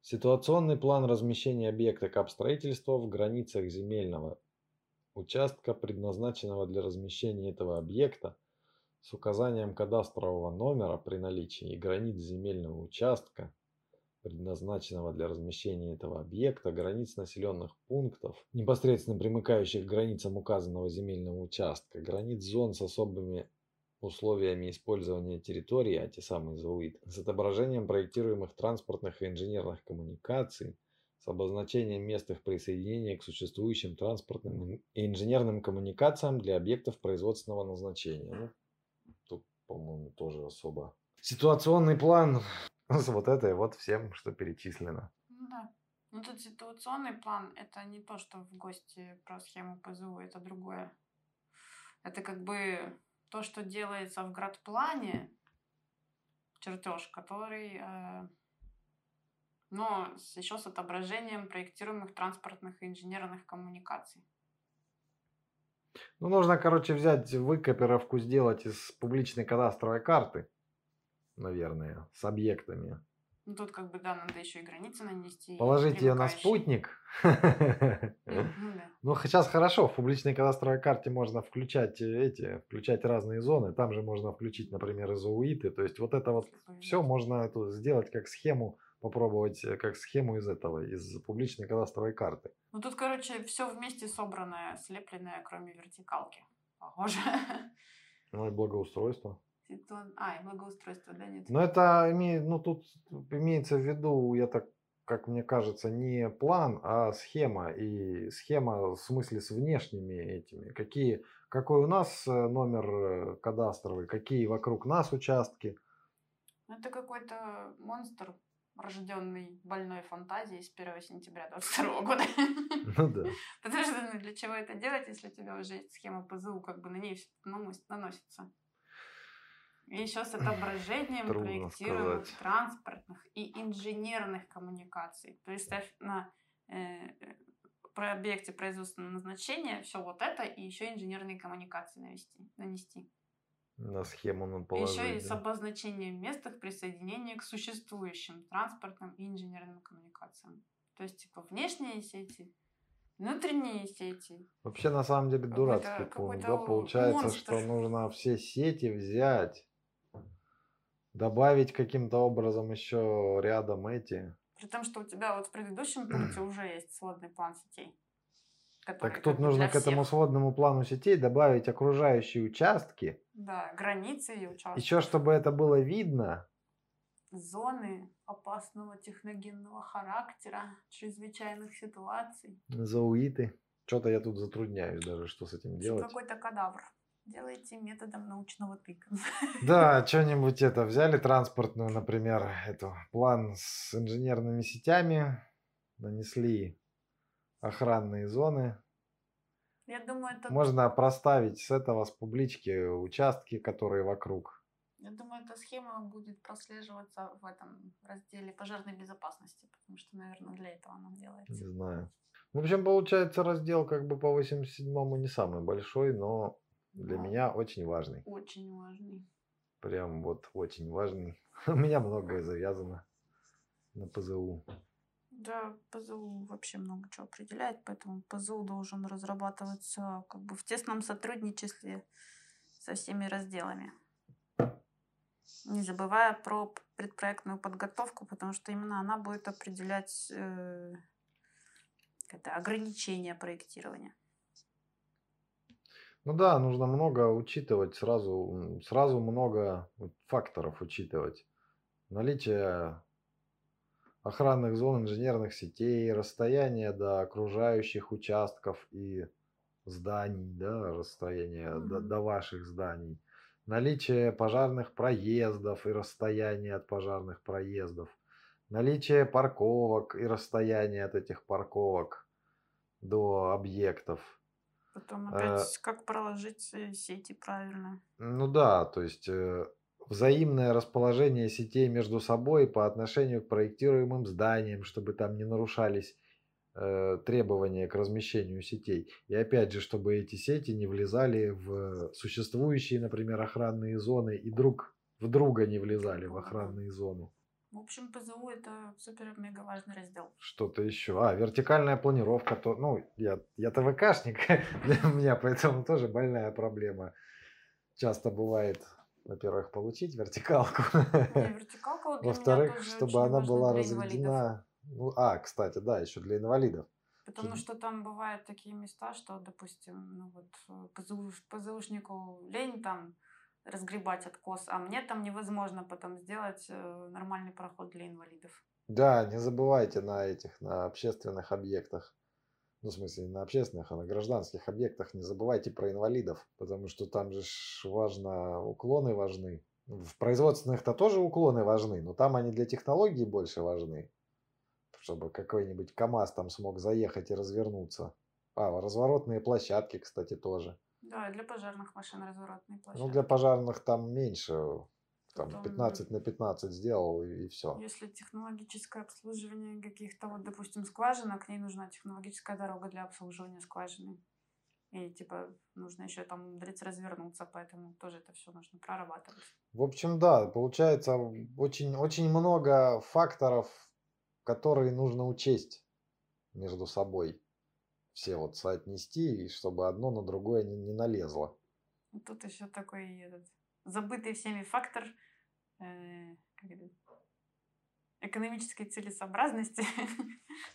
Ситуационный план размещения объекта капстроительства в границах земельного участка, предназначенного для размещения этого объекта, с указанием кадастрового номера при наличии и границ земельного участка, предназначенного для размещения этого объекта, границ населенных пунктов, непосредственно примыкающих к границам указанного земельного участка, границ зон с особыми условиями использования территории, а те самые ЗУИД, с отображением проектируемых транспортных и инженерных коммуникаций, с обозначением мест их присоединения к существующим транспортным и инженерным коммуникациям для объектов производственного назначения. Ну, тут, по-моему, тоже особо. Ситуационный план с вот этой вот всем, что перечислено. Ну да. Ну тут ситуационный план это не то, что в гости про схему ПЗУ, это другое. Это как бы то, что делается в градплане, чертеж, который э, но еще с отображением проектируемых транспортных и инженерных коммуникаций. Ну, нужно, короче, взять выкопировку, сделать из публичной кадастровой карты, наверное, с объектами. Ну, тут как бы, да, надо еще и границы нанести. Положить ее на спутник. Ну, сейчас хорошо, в публичной кадастровой карте можно включать эти, включать разные зоны. Там же можно включить, например, изоуиты. То есть вот это вот все можно сделать как схему попробовать э, как схему из этого, из публичной кадастровой карты. Ну тут, короче, все вместе собранное, слепленное, кроме вертикалки. Похоже. Ну и благоустройство. А, и благоустройство, да, нет. Но это имеет, ну тут имеется в виду, я так, как мне кажется, не план, а схема. И схема в смысле с внешними этими. Какие, какой у нас э, номер э, кадастровый, какие вокруг нас участки. Это какой-то монстр рожденный больной фантазией с 1 сентября 2022 года. Ну да. Потому что ну, для чего это делать, если у тебя уже есть схема ПЗУ, как бы на ней все наносится. И еще с отображением проектируемых транспортных и инженерных коммуникаций. Представь на э, про объекте производственного назначения все вот это и еще инженерные коммуникации навести, нанести. На схему надо положить. Еще и с обозначением мест их присоединения к существующим транспортным и инженерным коммуникациям. То есть, типа, внешние сети, внутренние сети. Вообще, на самом деле, дурацкий пункт. Да, получается, монстр. что нужно все сети взять, добавить каким-то образом еще рядом эти. При том, что у тебя вот в предыдущем пункте уже есть сводный план сетей. Так тут нужно к этому сводному плану сетей добавить окружающие участки. Да, границы и участки. Еще чтобы это было видно. Зоны опасного техногенного характера, чрезвычайных ситуаций. Зауиты. Что-то я тут затрудняюсь даже, что с этим делать. Какой-то кадавр. Делайте методом научного тыка. Да, что-нибудь это. Взяли транспортную, например, эту план с инженерными сетями, нанесли охранные зоны. Я думаю, это... Можно проставить с этого, с публички, участки, которые вокруг. Я думаю, эта схема будет прослеживаться в этом разделе пожарной безопасности, потому что, наверное, для этого она делается. Не знаю. В общем, получается, раздел как бы по 87-му не самый большой, но для да. меня очень важный. Очень важный. Прям вот очень важный. У меня многое завязано на ПЗУ. Да, ПЗУ вообще много чего определяет, поэтому ПЗУ должен разрабатываться как бы в тесном сотрудничестве со всеми разделами. Не забывая про предпроектную подготовку, потому что именно она будет определять э, это ограничения проектирования. Ну да, нужно много учитывать, сразу, сразу много факторов учитывать. Наличие охранных зон инженерных сетей, расстояние до окружающих участков и зданий, да, расстояние mm-hmm. до, до ваших зданий, наличие пожарных проездов и расстояние от пожарных проездов, наличие парковок и расстояние от этих парковок до объектов. Потом опять, э, как проложить э, сети правильно. Ну да, то есть э, взаимное расположение сетей между собой по отношению к проектируемым зданиям, чтобы там не нарушались э, требования к размещению сетей. И опять же, чтобы эти сети не влезали в существующие, например, охранные зоны и друг в друга не влезали в охранные зоны. В общем, ПЗУ это супер-мега важный раздел. Что-то еще. А, вертикальная планировка. То, ну, я, я ТВКшник, для меня поэтому тоже больная проблема. Часто бывает во-первых, получить вертикалку. Во-вторых, чтобы она была разведена. Ну, а, кстати, да, еще для инвалидов. Потому что там бывают такие места, что, допустим, ну вот ПЗУ, ПЗУшнику лень там разгребать откос, а мне там невозможно потом сделать э, нормальный проход для инвалидов. Да, не забывайте на этих, на общественных объектах, ну, в смысле, не на общественных, а на гражданских объектах не забывайте про инвалидов, потому что там же важно, уклоны важны. В производственных-то тоже уклоны важны, но там они для технологий больше важны, чтобы какой-нибудь КАМАЗ там смог заехать и развернуться. А, разворотные площадки, кстати, тоже. Да, и для пожарных машин разворотные площадки. Ну, для пожарных там меньше, там Потом, 15 на 15 сделал и, все. Если технологическое обслуживание каких-то, вот, допустим, скважинок, к ней нужна технологическая дорога для обслуживания скважины. И, типа, нужно еще там умудриться развернуться, поэтому тоже это все нужно прорабатывать. В общем, да, получается очень, очень много факторов, которые нужно учесть между собой. Все вот соотнести, и чтобы одно на другое не, не налезло. И Тут еще такой этот, забытый всеми фактор э, как это, экономической целесообразности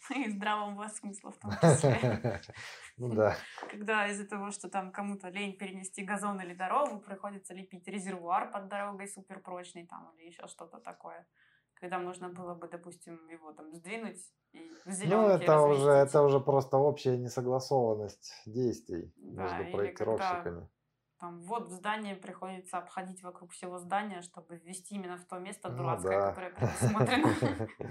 ну и здравого смысла в том числе. Ну да. Когда из-за того, что там кому-то лень перенести газон или дорогу, приходится лепить резервуар под дорогой суперпрочный там или еще что-то такое. Когда можно было бы, допустим, его там сдвинуть и в Ну, это уже, разместить. это уже просто общая несогласованность действий Да, между проектировщиками. Там вот в здании приходится обходить вокруг всего здания, чтобы ввести именно в то место Ну дурацкое, да. которое предусмотрено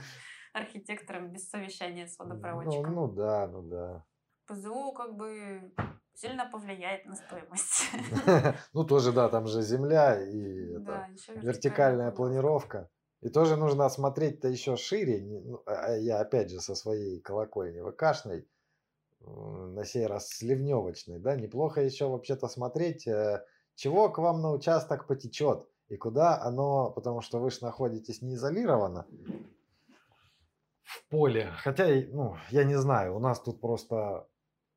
архитектором без совещания с Ну, водопроводчиком. ну да, ну да. ПЗУ как бы сильно повлияет на стоимость. Ну тоже, да, там же земля и вертикальная планировка. И тоже нужно осмотреть-то еще шире. Ну, а- а Я опять же со своей колокольни ВКшной, на сей раз сливневочной, да, неплохо еще вообще-то смотреть, э, чего к вам на участок потечет и куда оно, потому что вы же находитесь не изолированно в поле. Хотя, ну, я не знаю, у нас тут просто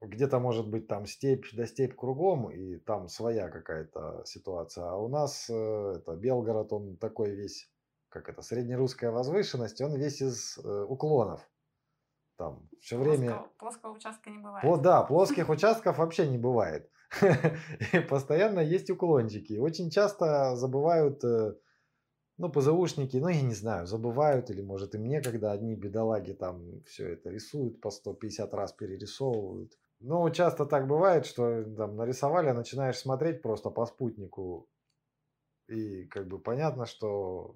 где-то может быть там степь да степь кругом, и там своя какая-то ситуация. А у нас э, это Белгород, он такой весь, как это, среднерусская возвышенность, он весь из э, уклонов. Там все время... Плоского, плоского участка не бывает. О, да, плоских участков вообще не бывает. И постоянно есть уклончики. И Очень часто забывают, э, ну, ПЗУшники, ну, я не знаю, забывают, или, может, им некогда, одни бедолаги там все это рисуют, по 150 раз перерисовывают. Ну, часто так бывает, что там нарисовали, а начинаешь смотреть просто по спутнику, и как бы понятно, что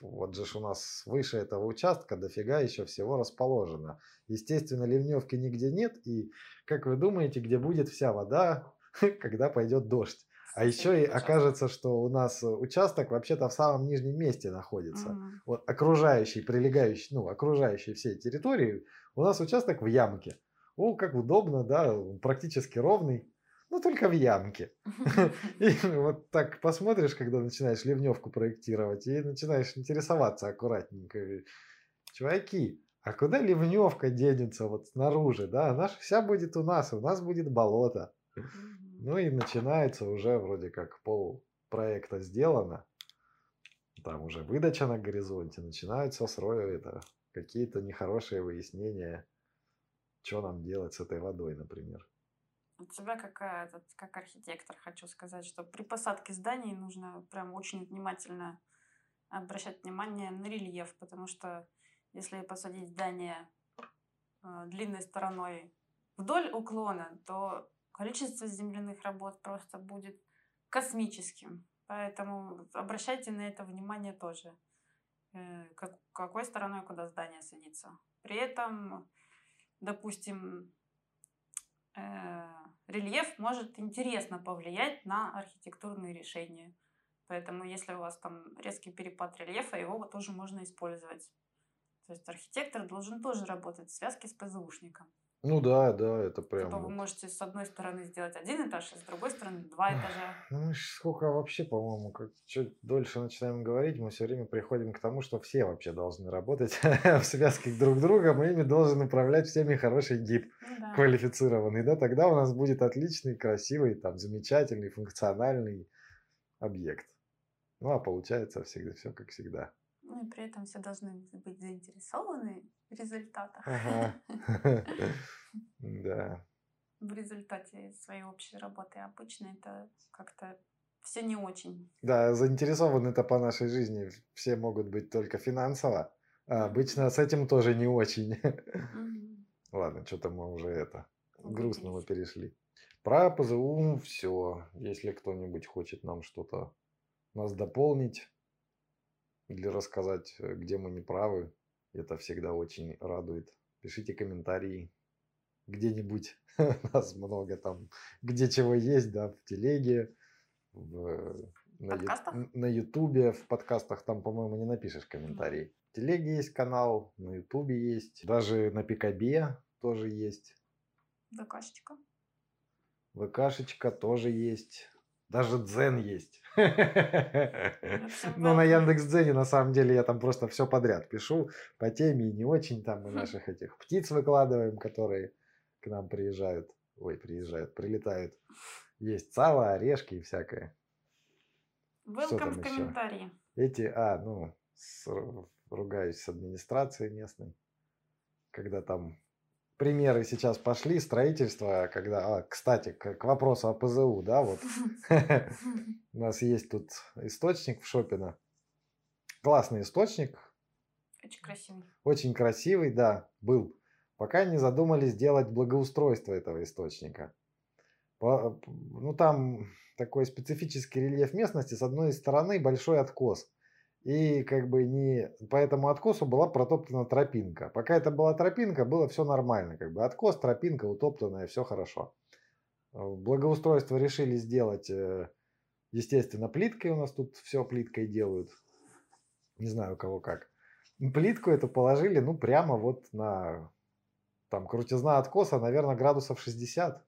вот же ж у нас выше этого участка дофига еще всего расположено. Естественно, ливневки нигде нет, и как вы думаете, где будет вся вода, когда пойдет дождь? А еще и окажется, что у нас участок вообще-то в самом нижнем месте находится. Мгм. Вот окружающий, прилегающий, ну, окружающий всей территории, у нас участок в ямке. О, как удобно, да, практически ровный, но только в ямке. И вот так посмотришь, когда начинаешь ливневку проектировать, и начинаешь интересоваться аккуратненько. Чуваки, а куда ливневка денется вот снаружи, да? Она ж вся будет у нас, у нас будет болото. Ну и начинается уже вроде как пол проекта сделано. Там уже выдача на горизонте, начинаются срои, это какие-то нехорошие выяснения, что нам делать с этой водой, например. От себя как, этот, как архитектор хочу сказать, что при посадке зданий нужно прям очень внимательно обращать внимание на рельеф, потому что если посадить здание э, длинной стороной вдоль уклона, то количество земляных работ просто будет космическим. Поэтому обращайте на это внимание тоже, э, как, какой стороной куда здание садится. При этом, допустим, рельеф может интересно повлиять на архитектурные решения. Поэтому, если у вас там резкий перепад рельефа, его тоже можно использовать. То есть архитектор должен тоже работать в связке с ПЗУшником. Ну да, да, это прям... Типа вы можете с одной стороны сделать один этаж, а с другой стороны два этажа. Ну, мы сколько вообще, по-моему, как чуть дольше начинаем говорить, мы все время приходим к тому, что все вообще должны работать в связке друг с другом, и ими должен управлять всеми хороший гиб, Ну да. квалифицированный, да, тогда у нас будет отличный, красивый, там, замечательный, функциональный объект. Ну, а получается всегда все как всегда. Ну и при этом все должны быть заинтересованы результатах. Ага. Да. В результате своей общей работы. Обычно это как-то Все не очень. Да, заинтересованы-то по нашей жизни все могут быть только финансово. А обычно с этим тоже не очень. Ладно, что-то мы уже это грустного Углубились. перешли. Про ПЗУ все. Если кто-нибудь хочет нам что-то нас дополнить или рассказать, э, где мы не правы, это всегда очень радует. Пишите комментарии где-нибудь. Нас много там, где чего есть, да, в телеге, в, на, подкастах? ютубе, в подкастах там, по-моему, не напишешь комментарий. В телеге есть канал, на ютубе есть, даже на Пикабе тоже есть. ВКшечка. ВКшечка тоже есть. Даже Дзен есть. Но на. Яндекс Дзене на самом деле я там просто все подряд пишу по теме и не очень там мы наших этих птиц выкладываем, которые к нам приезжают. Ой, приезжают, прилетают. Есть сало, орешки и всякое. Welcome в комментарии. Эти, а, ну, с- ругаюсь с администрацией местной, когда там примеры сейчас пошли, строительство, когда, а, кстати, к, к вопросу о ПЗУ, да, вот у нас есть тут источник в Шопино, классный источник, Очень красивый. очень красивый, да, был, пока не задумались делать благоустройство этого источника. По- Ну, там такой специфический рельеф местности. С одной стороны большой откос. И как бы не по этому откосу была протоптана тропинка. Пока это была тропинка, было все нормально. Как бы откос, тропинка утоптанная, все хорошо. Э, Благоустройство решили сделать, э, естественно, плиткой. У нас тут все плиткой делают. Не знаю, у кого как. Плитку эту положили, ну, прямо вот на... Там крутизна откоса, наверное, градусов 60.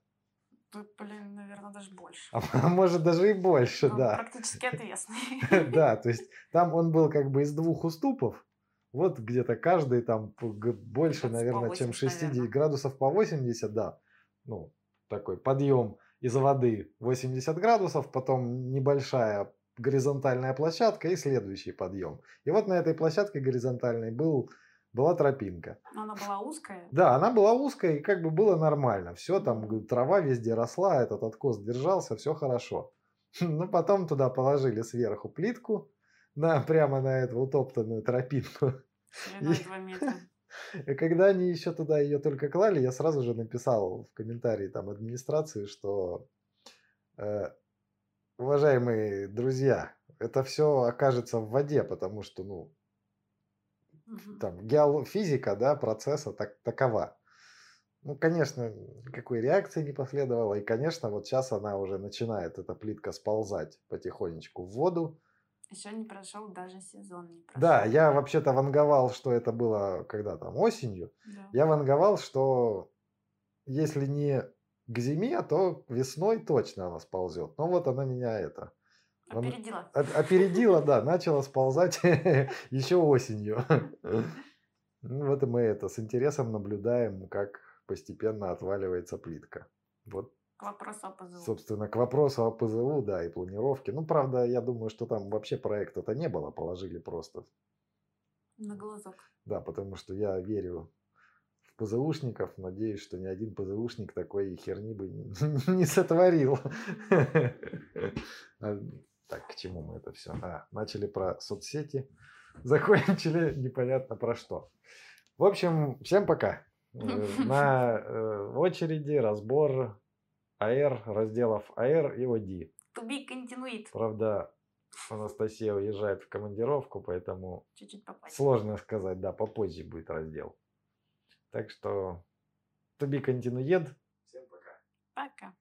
Блин, наверное, даже больше. А может даже и больше, Он да. Практически отвесный. Да, то есть там он был как бы из двух уступов. Вот где-то каждый там больше, наверное, чем 80, 60 наверное. градусов по 80, да. Ну, такой подъем из воды 80 градусов, потом небольшая горизонтальная площадка и следующий подъем. И вот на этой площадке горизонтальной был, была тропинка. Но она была узкая. Да, она была узкая, и как бы было нормально. Все там, трава везде росла, этот откос держался, все хорошо. Ну, потом туда положили сверху плитку, на, прямо на эту утоптанную тропинку. И- 2 метра. И когда они еще туда ее только клали, я сразу же написал в комментарии там администрации, что э, уважаемые друзья, это все окажется в воде, потому что, ну, Там геофизика, да, процесса так, такова. Ну, конечно, никакой реакции не последовало. И, конечно, вот сейчас она уже начинает, эта плитка, сползать потихонечку в воду. Еще не прошел даже сезон. Не прошел. Да, я вообще-то ванговал, что это было когда там осенью. Да. Я ванговал, что если не к зиме, то весной точно она сползет. Но вот она меня это Опередила. оп- опередила, да, начала сползать еще осенью. Ну, Вот и мы это с интересом наблюдаем, как постепенно отваливается плитка. Вот, К вопросу о ПЗУ. собственно, к вопросу о ПЗУ, да, и планировке. Ну, правда, я думаю, что там вообще проекта-то не было, положили просто. На глазок. Да, потому что я верю в ПЗУшников, надеюсь, что ни один ПЗУшник такой херни бы не, не сотворил. Так, к чему мы это все? А, начали про соцсети, закончили непонятно про что. В общем, всем пока. Э, На э, очереди разбор АР, разделов АР и ОДИ. To be continued. Правда, Анастасия уезжает в командировку, поэтому Чуть-чуть попасть. Сложно сказать, да, попозже будет раздел. Так что to be continued. Всем пока. Пока.